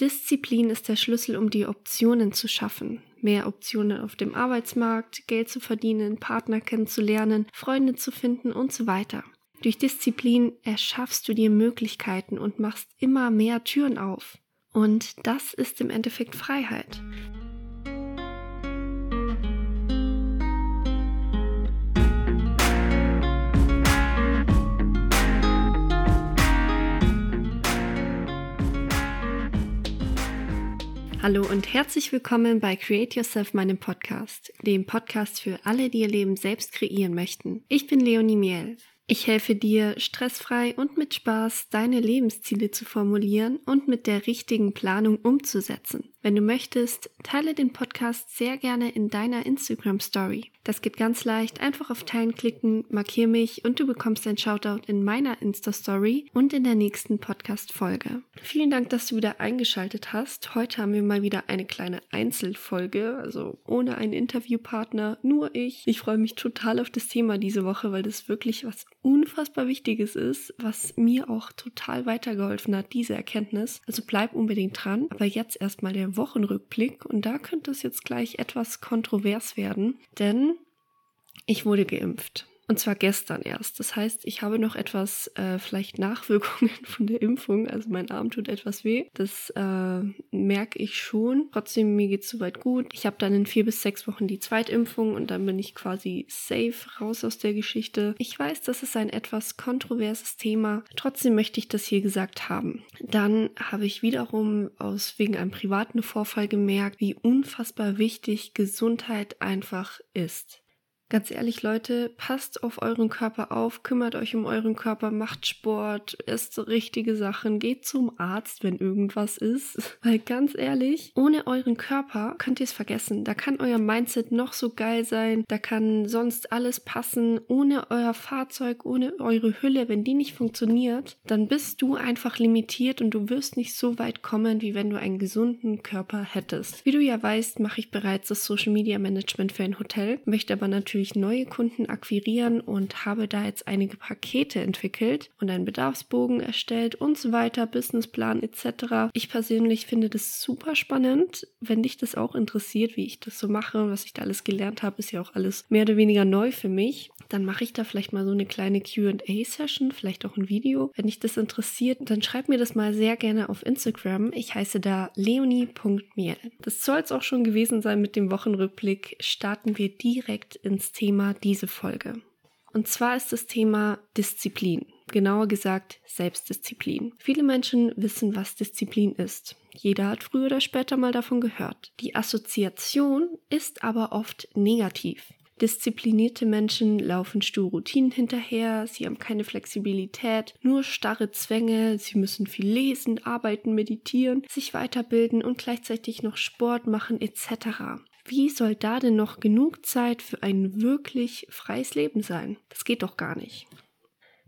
Disziplin ist der Schlüssel, um die Optionen zu schaffen. Mehr Optionen auf dem Arbeitsmarkt, Geld zu verdienen, Partner kennenzulernen, Freunde zu finden und so weiter. Durch Disziplin erschaffst du dir Möglichkeiten und machst immer mehr Türen auf. Und das ist im Endeffekt Freiheit. Hallo und herzlich willkommen bei Create Yourself, meinem Podcast, dem Podcast für alle, die ihr Leben selbst kreieren möchten. Ich bin Leonie Miel. Ich helfe dir, stressfrei und mit Spaß deine Lebensziele zu formulieren und mit der richtigen Planung umzusetzen. Wenn du möchtest, teile den Podcast sehr gerne in deiner Instagram Story. Das geht ganz leicht. Einfach auf Teilen klicken, markier mich und du bekommst ein Shoutout in meiner Insta Story und in der nächsten Podcast Folge. Vielen Dank, dass du wieder eingeschaltet hast. Heute haben wir mal wieder eine kleine Einzelfolge, also ohne einen Interviewpartner, nur ich. Ich freue mich total auf das Thema diese Woche, weil das wirklich was unfassbar Wichtiges ist, was mir auch total weitergeholfen hat, diese Erkenntnis. Also bleib unbedingt dran. Aber jetzt erstmal der Wochenrückblick und da könnte es jetzt gleich etwas kontrovers werden, denn ich wurde geimpft. Und zwar gestern erst. Das heißt, ich habe noch etwas, äh, vielleicht Nachwirkungen von der Impfung. Also mein Arm tut etwas weh. Das äh, merke ich schon. Trotzdem, mir geht es soweit gut. Ich habe dann in vier bis sechs Wochen die Zweitimpfung und dann bin ich quasi safe raus aus der Geschichte. Ich weiß, das ist ein etwas kontroverses Thema. Trotzdem möchte ich das hier gesagt haben. Dann habe ich wiederum aus wegen einem privaten Vorfall gemerkt, wie unfassbar wichtig Gesundheit einfach ist. Ganz ehrlich, Leute, passt auf euren Körper auf, kümmert euch um euren Körper, macht Sport, isst richtige Sachen, geht zum Arzt, wenn irgendwas ist. Weil ganz ehrlich, ohne euren Körper könnt ihr es vergessen. Da kann euer Mindset noch so geil sein, da kann sonst alles passen. Ohne euer Fahrzeug, ohne eure Hülle, wenn die nicht funktioniert, dann bist du einfach limitiert und du wirst nicht so weit kommen, wie wenn du einen gesunden Körper hättest. Wie du ja weißt, mache ich bereits das Social Media Management für ein Hotel, möchte aber natürlich natürlich neue Kunden akquirieren und habe da jetzt einige Pakete entwickelt und einen Bedarfsbogen erstellt und so weiter, Businessplan etc. Ich persönlich finde das super spannend. Wenn dich das auch interessiert, wie ich das so mache, was ich da alles gelernt habe, ist ja auch alles mehr oder weniger neu für mich. Dann mache ich da vielleicht mal so eine kleine QA-Session, vielleicht auch ein Video. Wenn dich das interessiert, dann schreib mir das mal sehr gerne auf Instagram. Ich heiße da leonie.miel. Das soll es auch schon gewesen sein mit dem Wochenrückblick. Starten wir direkt ins Thema diese Folge. Und zwar ist das Thema Disziplin, genauer gesagt Selbstdisziplin. Viele Menschen wissen, was Disziplin ist. Jeder hat früher oder später mal davon gehört. Die Assoziation ist aber oft negativ. Disziplinierte Menschen laufen stur Routinen hinterher, sie haben keine Flexibilität, nur starre Zwänge, sie müssen viel lesen, arbeiten, meditieren, sich weiterbilden und gleichzeitig noch Sport machen etc. Wie soll da denn noch genug Zeit für ein wirklich freies Leben sein? Das geht doch gar nicht.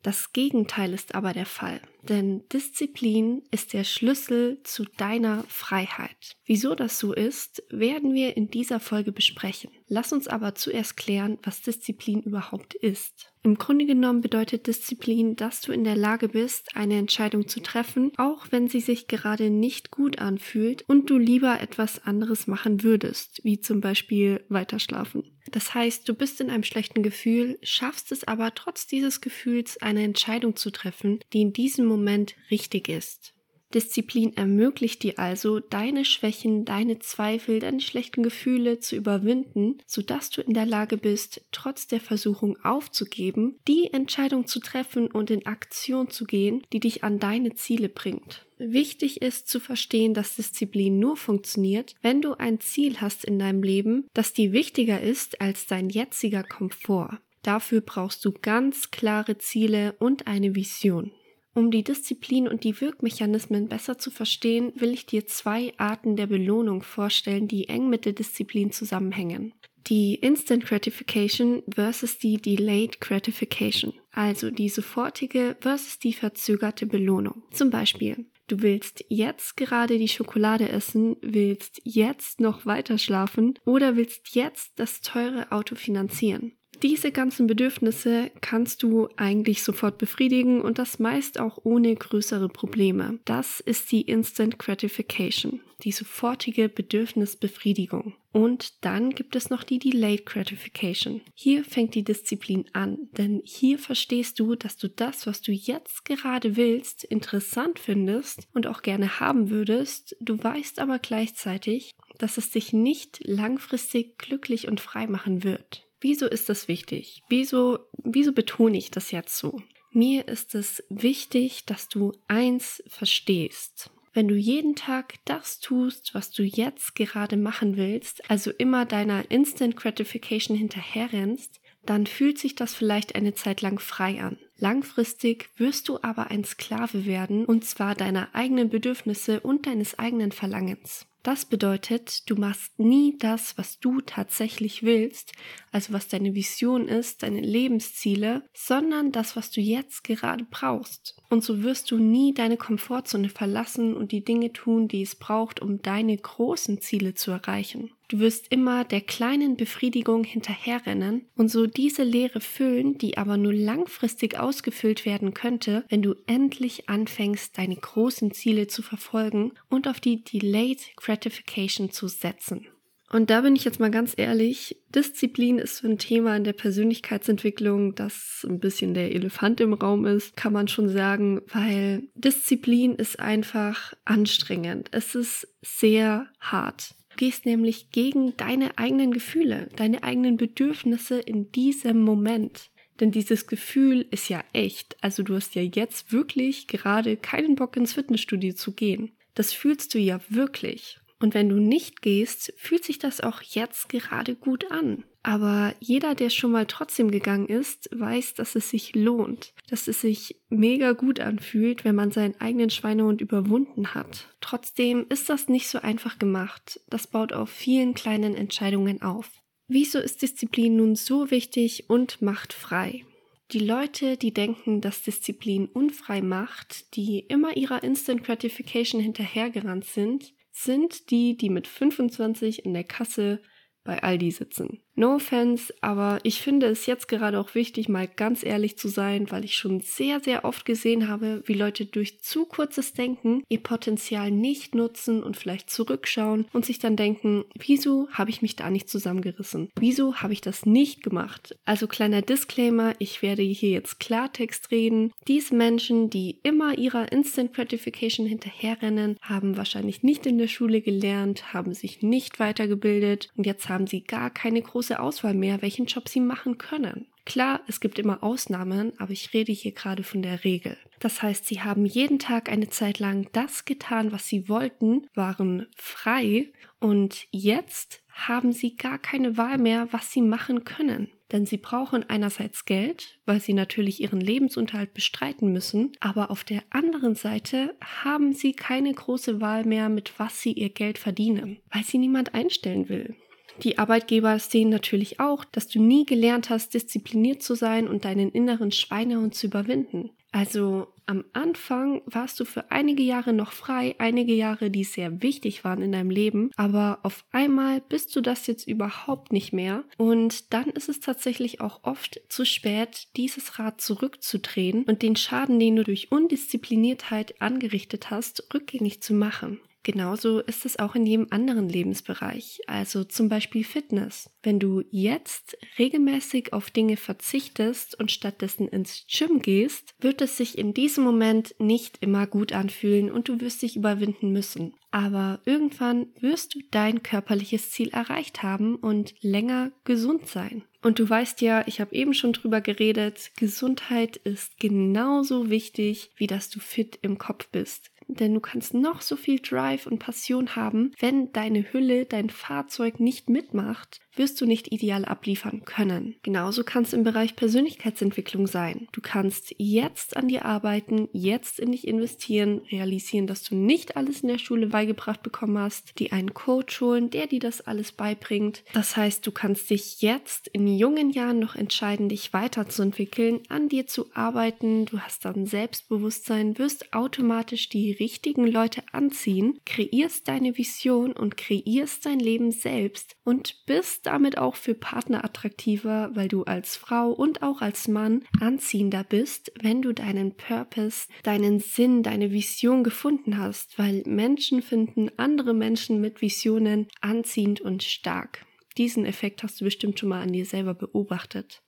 Das Gegenteil ist aber der Fall, denn Disziplin ist der Schlüssel zu deiner Freiheit. Wieso das so ist, werden wir in dieser Folge besprechen. Lass uns aber zuerst klären, was Disziplin überhaupt ist. Im Grunde genommen bedeutet Disziplin, dass du in der Lage bist, eine Entscheidung zu treffen, auch wenn sie sich gerade nicht gut anfühlt und du lieber etwas anderes machen würdest, wie zum Beispiel weiterschlafen. Das heißt, du bist in einem schlechten Gefühl, schaffst es aber trotz dieses Gefühls eine Entscheidung zu treffen, die in diesem Moment richtig ist. Disziplin ermöglicht dir also, deine Schwächen, deine Zweifel, deine schlechten Gefühle zu überwinden, sodass du in der Lage bist, trotz der Versuchung aufzugeben, die Entscheidung zu treffen und in Aktion zu gehen, die dich an deine Ziele bringt. Wichtig ist zu verstehen, dass Disziplin nur funktioniert, wenn du ein Ziel hast in deinem Leben, das dir wichtiger ist als dein jetziger Komfort. Dafür brauchst du ganz klare Ziele und eine Vision. Um die Disziplin und die Wirkmechanismen besser zu verstehen, will ich dir zwei Arten der Belohnung vorstellen, die eng mit der Disziplin zusammenhängen. Die Instant Gratification versus die Delayed Gratification, also die sofortige versus die verzögerte Belohnung. Zum Beispiel, du willst jetzt gerade die Schokolade essen, willst jetzt noch weiter schlafen oder willst jetzt das teure Auto finanzieren. Diese ganzen Bedürfnisse kannst du eigentlich sofort befriedigen und das meist auch ohne größere Probleme. Das ist die Instant Gratification, die sofortige Bedürfnisbefriedigung. Und dann gibt es noch die Delayed Gratification. Hier fängt die Disziplin an, denn hier verstehst du, dass du das, was du jetzt gerade willst, interessant findest und auch gerne haben würdest. Du weißt aber gleichzeitig, dass es dich nicht langfristig glücklich und frei machen wird. Wieso ist das wichtig? Wieso, wieso betone ich das jetzt so? Mir ist es wichtig, dass du eins verstehst. Wenn du jeden Tag das tust, was du jetzt gerade machen willst, also immer deiner Instant Gratification hinterherrennst, dann fühlt sich das vielleicht eine Zeit lang frei an. Langfristig wirst du aber ein Sklave werden, und zwar deiner eigenen Bedürfnisse und deines eigenen Verlangens. Das bedeutet, du machst nie das, was du tatsächlich willst, also was deine Vision ist, deine Lebensziele, sondern das, was du jetzt gerade brauchst. Und so wirst du nie deine Komfortzone verlassen und die Dinge tun, die es braucht, um deine großen Ziele zu erreichen. Du wirst immer der kleinen Befriedigung hinterherrennen und so diese Leere füllen, die aber nur langfristig ausgefüllt werden könnte, wenn du endlich anfängst, deine großen Ziele zu verfolgen und auf die Delayed Gratification zu setzen. Und da bin ich jetzt mal ganz ehrlich, Disziplin ist so ein Thema in der Persönlichkeitsentwicklung, das ein bisschen der Elefant im Raum ist, kann man schon sagen, weil Disziplin ist einfach anstrengend. Es ist sehr hart gehst nämlich gegen deine eigenen Gefühle, deine eigenen Bedürfnisse in diesem Moment. Denn dieses Gefühl ist ja echt. Also du hast ja jetzt wirklich gerade keinen Bock ins Fitnessstudio zu gehen. Das fühlst du ja wirklich. Und wenn du nicht gehst, fühlt sich das auch jetzt gerade gut an. Aber jeder, der schon mal trotzdem gegangen ist, weiß, dass es sich lohnt, dass es sich mega gut anfühlt, wenn man seinen eigenen Schweinehund überwunden hat. Trotzdem ist das nicht so einfach gemacht. Das baut auf vielen kleinen Entscheidungen auf. Wieso ist Disziplin nun so wichtig und macht frei? Die Leute, die denken, dass Disziplin unfrei macht, die immer ihrer Instant Gratification hinterhergerannt sind, sind die, die mit 25 in der Kasse bei Aldi sitzen. No offense, aber ich finde es jetzt gerade auch wichtig, mal ganz ehrlich zu sein, weil ich schon sehr, sehr oft gesehen habe, wie Leute durch zu kurzes Denken ihr Potenzial nicht nutzen und vielleicht zurückschauen und sich dann denken, wieso habe ich mich da nicht zusammengerissen? Wieso habe ich das nicht gemacht? Also kleiner Disclaimer, ich werde hier jetzt Klartext reden. Diese Menschen, die immer ihrer Instant Gratification hinterherrennen, haben wahrscheinlich nicht in der Schule gelernt, haben sich nicht weitergebildet und jetzt haben sie gar keine große große Auswahl mehr, welchen Job sie machen können. Klar, es gibt immer Ausnahmen, aber ich rede hier gerade von der Regel. Das heißt, sie haben jeden Tag eine Zeit lang das getan, was sie wollten, waren frei und jetzt haben sie gar keine Wahl mehr, was sie machen können. Denn sie brauchen einerseits Geld, weil sie natürlich ihren Lebensunterhalt bestreiten müssen, aber auf der anderen Seite haben sie keine große Wahl mehr, mit was sie ihr Geld verdienen, weil sie niemand einstellen will. Die Arbeitgeber sehen natürlich auch, dass du nie gelernt hast, diszipliniert zu sein und deinen inneren Schweinehund zu überwinden. Also am Anfang warst du für einige Jahre noch frei, einige Jahre, die sehr wichtig waren in deinem Leben, aber auf einmal bist du das jetzt überhaupt nicht mehr und dann ist es tatsächlich auch oft zu spät, dieses Rad zurückzudrehen und den Schaden, den du durch Undiszipliniertheit angerichtet hast, rückgängig zu machen. Genauso ist es auch in jedem anderen Lebensbereich, also zum Beispiel Fitness. Wenn du jetzt regelmäßig auf Dinge verzichtest und stattdessen ins Gym gehst, wird es sich in diesem Moment nicht immer gut anfühlen und du wirst dich überwinden müssen. Aber irgendwann wirst du dein körperliches Ziel erreicht haben und länger gesund sein. Und du weißt ja, ich habe eben schon drüber geredet, Gesundheit ist genauso wichtig, wie dass du fit im Kopf bist denn du kannst noch so viel Drive und Passion haben, wenn deine Hülle, dein Fahrzeug nicht mitmacht, wirst du nicht ideal abliefern können. Genauso kann es im Bereich Persönlichkeitsentwicklung sein. Du kannst jetzt an dir arbeiten, jetzt in dich investieren, realisieren, dass du nicht alles in der Schule beigebracht bekommen hast, die einen Coach holen, der dir das alles beibringt. Das heißt, du kannst dich jetzt in jungen Jahren noch entscheiden, dich weiterzuentwickeln, an dir zu arbeiten. Du hast dann Selbstbewusstsein, wirst automatisch die richtigen Leute anziehen, kreierst deine Vision und kreierst dein Leben selbst und bist damit auch für Partner attraktiver, weil du als Frau und auch als Mann anziehender bist, wenn du deinen Purpose, deinen Sinn, deine Vision gefunden hast, weil Menschen finden andere Menschen mit Visionen anziehend und stark. Diesen Effekt hast du bestimmt schon mal an dir selber beobachtet.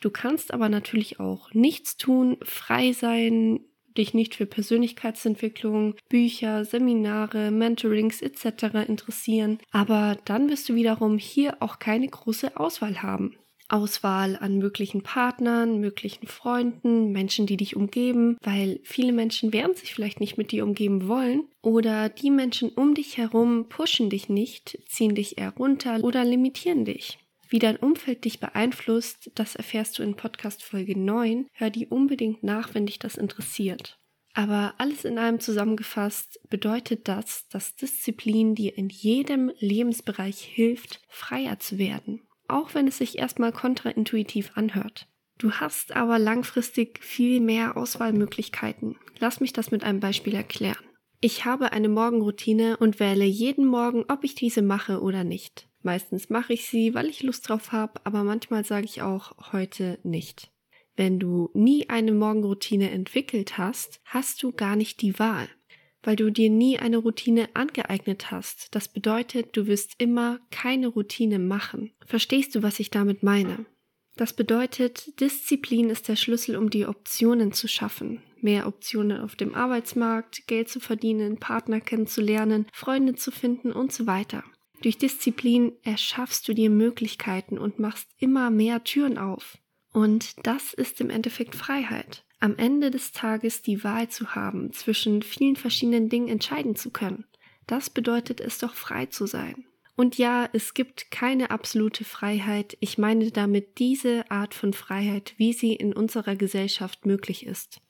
Du kannst aber natürlich auch nichts tun, frei sein, dich nicht für Persönlichkeitsentwicklung, Bücher, Seminare, Mentorings etc. interessieren, aber dann wirst du wiederum hier auch keine große Auswahl haben. Auswahl an möglichen Partnern, möglichen Freunden, Menschen, die dich umgeben, weil viele Menschen werden sich vielleicht nicht mit dir umgeben wollen oder die Menschen um dich herum pushen dich nicht, ziehen dich eher runter oder limitieren dich. Wie dein Umfeld dich beeinflusst, das erfährst du in Podcast Folge 9. Hör die unbedingt nach, wenn dich das interessiert. Aber alles in allem zusammengefasst bedeutet das, dass Disziplin dir in jedem Lebensbereich hilft, freier zu werden auch wenn es sich erstmal kontraintuitiv anhört. Du hast aber langfristig viel mehr Auswahlmöglichkeiten. Lass mich das mit einem Beispiel erklären. Ich habe eine Morgenroutine und wähle jeden Morgen, ob ich diese mache oder nicht. Meistens mache ich sie, weil ich Lust drauf habe, aber manchmal sage ich auch heute nicht. Wenn du nie eine Morgenroutine entwickelt hast, hast du gar nicht die Wahl weil du dir nie eine Routine angeeignet hast. Das bedeutet, du wirst immer keine Routine machen. Verstehst du, was ich damit meine? Das bedeutet, Disziplin ist der Schlüssel, um die Optionen zu schaffen. Mehr Optionen auf dem Arbeitsmarkt, Geld zu verdienen, Partner kennenzulernen, Freunde zu finden und so weiter. Durch Disziplin erschaffst du dir Möglichkeiten und machst immer mehr Türen auf. Und das ist im Endeffekt Freiheit am Ende des Tages die Wahl zu haben, zwischen vielen verschiedenen Dingen entscheiden zu können. Das bedeutet es doch frei zu sein. Und ja, es gibt keine absolute Freiheit. Ich meine damit diese Art von Freiheit, wie sie in unserer Gesellschaft möglich ist.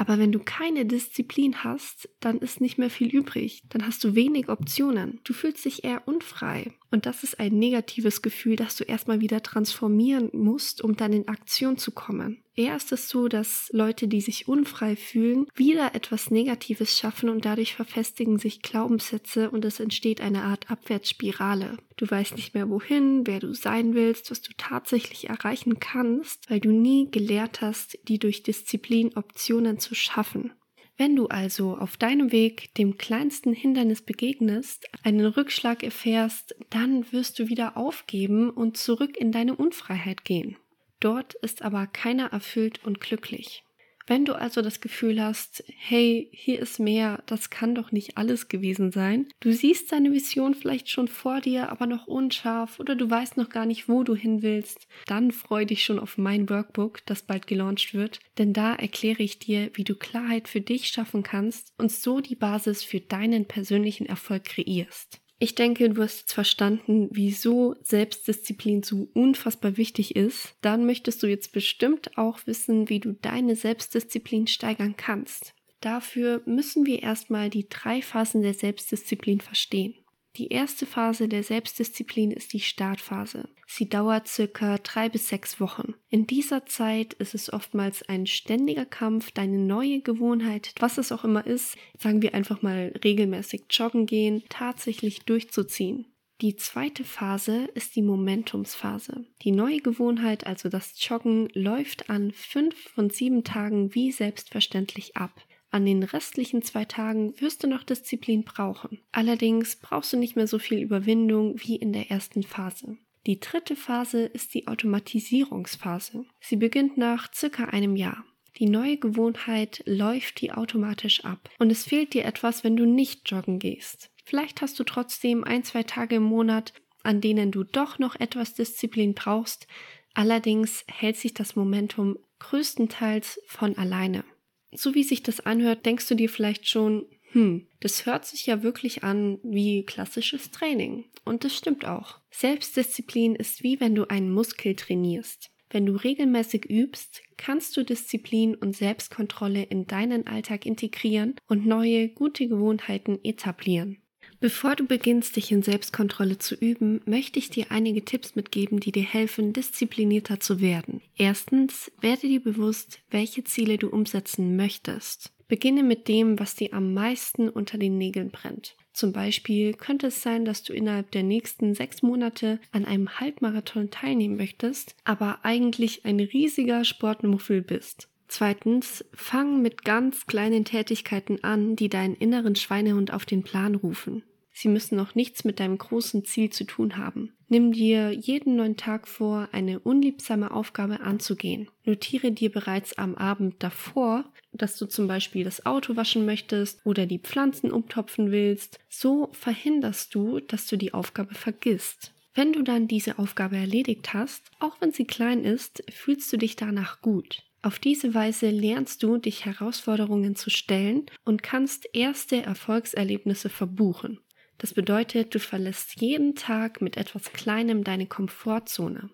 Aber wenn du keine Disziplin hast, dann ist nicht mehr viel übrig. Dann hast du wenig Optionen. Du fühlst dich eher unfrei. Und das ist ein negatives Gefühl, das du erstmal wieder transformieren musst, um dann in Aktion zu kommen. Eher ist es so, dass Leute, die sich unfrei fühlen, wieder etwas Negatives schaffen und dadurch verfestigen sich Glaubenssätze und es entsteht eine Art Abwärtsspirale. Du weißt nicht mehr wohin, wer du sein willst, was du tatsächlich erreichen kannst, weil du nie gelehrt hast, die durch Disziplin Optionen zu schaffen. Wenn du also auf deinem Weg dem kleinsten Hindernis begegnest, einen Rückschlag erfährst, dann wirst du wieder aufgeben und zurück in deine Unfreiheit gehen. Dort ist aber keiner erfüllt und glücklich. Wenn du also das Gefühl hast, hey, hier ist mehr, das kann doch nicht alles gewesen sein, du siehst deine Vision vielleicht schon vor dir, aber noch unscharf oder du weißt noch gar nicht, wo du hin willst, dann freu dich schon auf mein Workbook, das bald gelauncht wird, denn da erkläre ich dir, wie du Klarheit für dich schaffen kannst und so die Basis für deinen persönlichen Erfolg kreierst. Ich denke, du hast jetzt verstanden, wieso Selbstdisziplin so unfassbar wichtig ist. Dann möchtest du jetzt bestimmt auch wissen, wie du deine Selbstdisziplin steigern kannst. Dafür müssen wir erstmal die drei Phasen der Selbstdisziplin verstehen. Die erste Phase der Selbstdisziplin ist die Startphase. Sie dauert circa drei bis sechs Wochen. In dieser Zeit ist es oftmals ein ständiger Kampf, deine neue Gewohnheit, was es auch immer ist, sagen wir einfach mal regelmäßig joggen gehen, tatsächlich durchzuziehen. Die zweite Phase ist die Momentumsphase. Die neue Gewohnheit, also das Joggen, läuft an fünf von sieben Tagen wie selbstverständlich ab. An den restlichen zwei Tagen wirst du noch Disziplin brauchen. Allerdings brauchst du nicht mehr so viel Überwindung wie in der ersten Phase. Die dritte Phase ist die Automatisierungsphase. Sie beginnt nach circa einem Jahr. Die neue Gewohnheit läuft die automatisch ab und es fehlt dir etwas, wenn du nicht joggen gehst. Vielleicht hast du trotzdem ein, zwei Tage im Monat, an denen du doch noch etwas Disziplin brauchst, allerdings hält sich das Momentum größtenteils von alleine so wie sich das anhört, denkst du dir vielleicht schon, hm, das hört sich ja wirklich an wie klassisches Training. Und das stimmt auch. Selbstdisziplin ist wie wenn du einen Muskel trainierst. Wenn du regelmäßig übst, kannst du Disziplin und Selbstkontrolle in deinen Alltag integrieren und neue, gute Gewohnheiten etablieren. Bevor du beginnst, dich in Selbstkontrolle zu üben, möchte ich dir einige Tipps mitgeben, die dir helfen, disziplinierter zu werden. Erstens, werde dir bewusst, welche Ziele du umsetzen möchtest. Beginne mit dem, was dir am meisten unter den Nägeln brennt. Zum Beispiel könnte es sein, dass du innerhalb der nächsten sechs Monate an einem Halbmarathon teilnehmen möchtest, aber eigentlich ein riesiger Sportmuffel bist. Zweitens, fang mit ganz kleinen Tätigkeiten an, die deinen inneren Schweinehund auf den Plan rufen. Sie müssen noch nichts mit deinem großen Ziel zu tun haben. Nimm dir jeden neuen Tag vor, eine unliebsame Aufgabe anzugehen. Notiere dir bereits am Abend davor, dass du zum Beispiel das Auto waschen möchtest oder die Pflanzen umtopfen willst. So verhinderst du, dass du die Aufgabe vergisst. Wenn du dann diese Aufgabe erledigt hast, auch wenn sie klein ist, fühlst du dich danach gut. Auf diese Weise lernst du, dich Herausforderungen zu stellen und kannst erste Erfolgserlebnisse verbuchen. Das bedeutet, du verlässt jeden Tag mit etwas Kleinem deine Komfortzone.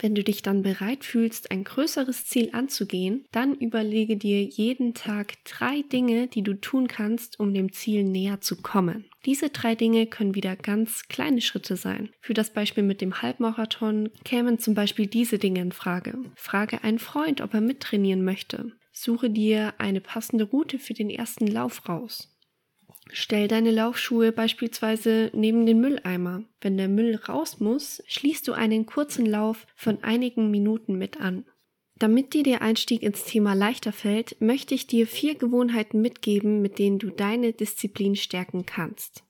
Wenn du dich dann bereit fühlst, ein größeres Ziel anzugehen, dann überlege dir jeden Tag drei Dinge, die du tun kannst, um dem Ziel näher zu kommen. Diese drei Dinge können wieder ganz kleine Schritte sein. Für das Beispiel mit dem Halbmarathon kämen zum Beispiel diese Dinge in Frage. Frage einen Freund, ob er mittrainieren möchte. Suche dir eine passende Route für den ersten Lauf raus. Stell deine Laufschuhe beispielsweise neben den Mülleimer. Wenn der Müll raus muss, schließt du einen kurzen Lauf von einigen Minuten mit an. Damit dir der Einstieg ins Thema leichter fällt, möchte ich dir vier Gewohnheiten mitgeben, mit denen du deine Disziplin stärken kannst.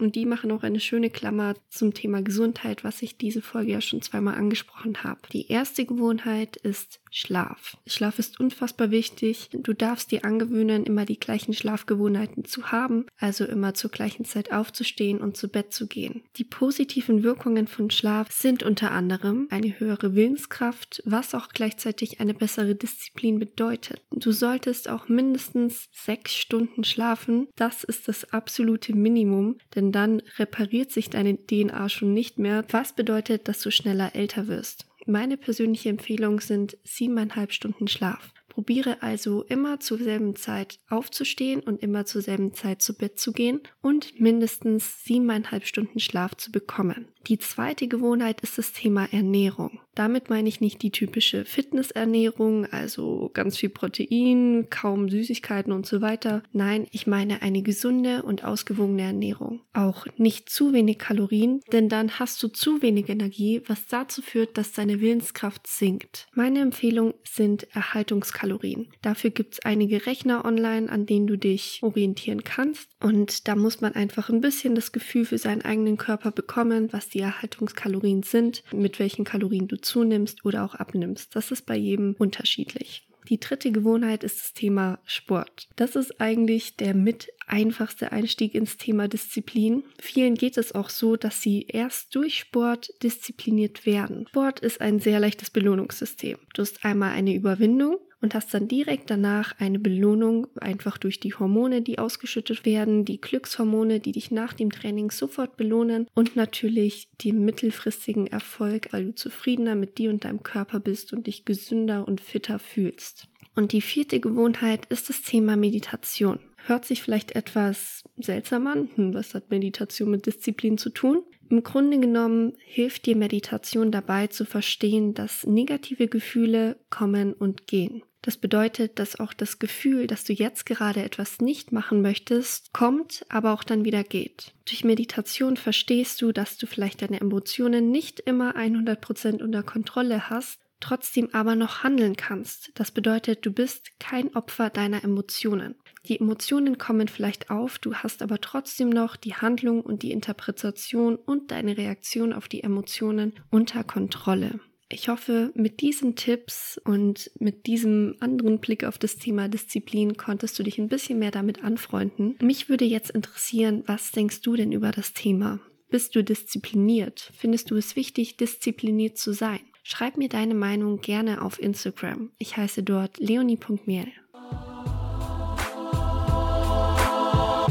Und die machen auch eine schöne Klammer zum Thema Gesundheit, was ich diese Folge ja schon zweimal angesprochen habe. Die erste Gewohnheit ist Schlaf. Schlaf ist unfassbar wichtig. Du darfst dir angewöhnen, immer die gleichen Schlafgewohnheiten zu haben, also immer zur gleichen Zeit aufzustehen und zu Bett zu gehen. Die positiven Wirkungen von Schlaf sind unter anderem eine höhere Willenskraft, was auch gleichzeitig eine bessere Disziplin bedeutet. Du solltest auch mindestens sechs Stunden schlafen. Das ist das absolute Minimum, denn dann repariert sich deine DNA schon nicht mehr, was bedeutet, dass du schneller älter wirst. Meine persönliche Empfehlung sind siebeneinhalb Stunden Schlaf. Probiere also immer zur selben Zeit aufzustehen und immer zur selben Zeit zu Bett zu gehen und mindestens siebeneinhalb Stunden Schlaf zu bekommen. Die zweite Gewohnheit ist das Thema Ernährung. Damit meine ich nicht die typische Fitnessernährung, also ganz viel Protein, kaum Süßigkeiten und so weiter. Nein, ich meine eine gesunde und ausgewogene Ernährung. Auch nicht zu wenig Kalorien, denn dann hast du zu wenig Energie, was dazu führt, dass deine Willenskraft sinkt. Meine Empfehlung sind Erhaltungskalorien. Dafür gibt es einige Rechner online, an denen du dich orientieren kannst. Und da muss man einfach ein bisschen das Gefühl für seinen eigenen Körper bekommen, was die Erhaltungskalorien sind, mit welchen Kalorien du zunimmst oder auch abnimmst. Das ist bei jedem unterschiedlich. Die dritte Gewohnheit ist das Thema Sport. Das ist eigentlich der mit einfachste Einstieg ins Thema Disziplin. Vielen geht es auch so, dass sie erst durch Sport diszipliniert werden. Sport ist ein sehr leichtes Belohnungssystem. Du hast einmal eine Überwindung und hast dann direkt danach eine Belohnung, einfach durch die Hormone, die ausgeschüttet werden, die Glückshormone, die dich nach dem Training sofort belohnen und natürlich den mittelfristigen Erfolg, weil du zufriedener mit dir und deinem Körper bist und dich gesünder und fitter fühlst. Und die vierte Gewohnheit ist das Thema Meditation. Hört sich vielleicht etwas seltsam an. Hm, was hat Meditation mit Disziplin zu tun? Im Grunde genommen hilft dir Meditation dabei zu verstehen, dass negative Gefühle kommen und gehen. Das bedeutet, dass auch das Gefühl, dass du jetzt gerade etwas nicht machen möchtest, kommt, aber auch dann wieder geht. Durch Meditation verstehst du, dass du vielleicht deine Emotionen nicht immer 100% unter Kontrolle hast, trotzdem aber noch handeln kannst. Das bedeutet, du bist kein Opfer deiner Emotionen. Die Emotionen kommen vielleicht auf, du hast aber trotzdem noch die Handlung und die Interpretation und deine Reaktion auf die Emotionen unter Kontrolle. Ich hoffe, mit diesen Tipps und mit diesem anderen Blick auf das Thema Disziplin konntest du dich ein bisschen mehr damit anfreunden. Mich würde jetzt interessieren, was denkst du denn über das Thema? Bist du diszipliniert? Findest du es wichtig, diszipliniert zu sein? Schreib mir deine Meinung gerne auf Instagram. Ich heiße dort leonie.miel.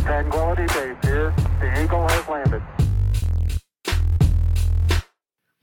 Tranquility Base here. The Eagle has landed.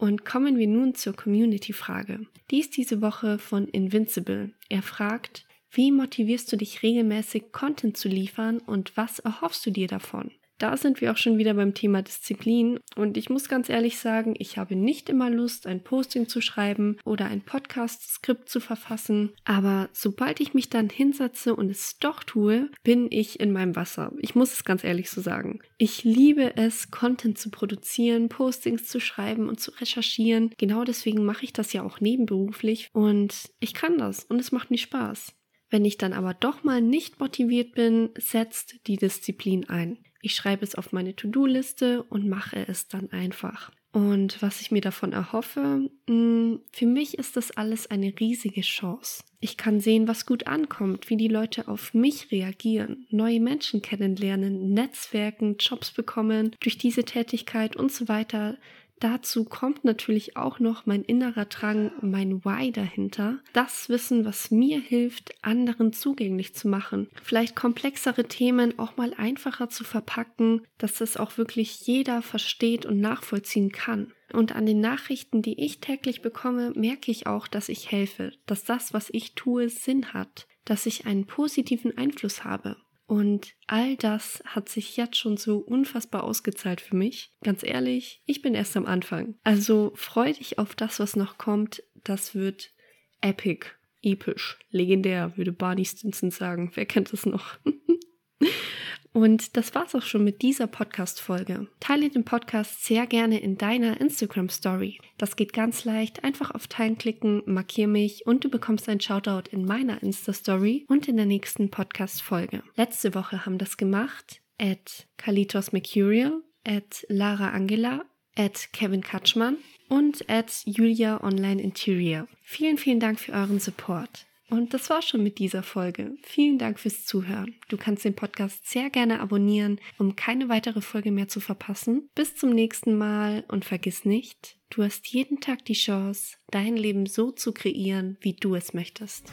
Und kommen wir nun zur Community-Frage. Die ist diese Woche von Invincible. Er fragt, wie motivierst du dich regelmäßig Content zu liefern und was erhoffst du dir davon? Da sind wir auch schon wieder beim Thema Disziplin. Und ich muss ganz ehrlich sagen, ich habe nicht immer Lust, ein Posting zu schreiben oder ein Podcast-Skript zu verfassen. Aber sobald ich mich dann hinsetze und es doch tue, bin ich in meinem Wasser. Ich muss es ganz ehrlich so sagen. Ich liebe es, Content zu produzieren, Postings zu schreiben und zu recherchieren. Genau deswegen mache ich das ja auch nebenberuflich und ich kann das und es macht mir Spaß. Wenn ich dann aber doch mal nicht motiviert bin, setzt die Disziplin ein. Ich schreibe es auf meine To-Do-Liste und mache es dann einfach. Und was ich mir davon erhoffe, hm, für mich ist das alles eine riesige Chance. Ich kann sehen, was gut ankommt, wie die Leute auf mich reagieren, neue Menschen kennenlernen, Netzwerken, Jobs bekommen, durch diese Tätigkeit und so weiter. Dazu kommt natürlich auch noch mein innerer Drang, mein Why dahinter. Das Wissen, was mir hilft, anderen zugänglich zu machen. Vielleicht komplexere Themen auch mal einfacher zu verpacken, dass es auch wirklich jeder versteht und nachvollziehen kann. Und an den Nachrichten, die ich täglich bekomme, merke ich auch, dass ich helfe, dass das, was ich tue, Sinn hat, dass ich einen positiven Einfluss habe. Und all das hat sich jetzt schon so unfassbar ausgezahlt für mich. Ganz ehrlich, ich bin erst am Anfang. Also freu dich auf das, was noch kommt. Das wird epic, episch, legendär, würde Barney Stinson sagen. Wer kennt es noch? Und das war's auch schon mit dieser Podcast-Folge. Teile den Podcast sehr gerne in deiner Instagram-Story. Das geht ganz leicht. Einfach auf Teilen klicken, markier mich und du bekommst ein Shoutout in meiner Insta-Story und in der nächsten Podcast-Folge. Letzte Woche haben das gemacht at Kalitos Mercurial, at Lara Angela, at Kevin Katschmann und at Julia Online Interior. Vielen, vielen Dank für euren Support. Und das war schon mit dieser Folge. Vielen Dank fürs Zuhören. Du kannst den Podcast sehr gerne abonnieren, um keine weitere Folge mehr zu verpassen. Bis zum nächsten Mal und vergiss nicht, du hast jeden Tag die Chance, dein Leben so zu kreieren, wie du es möchtest.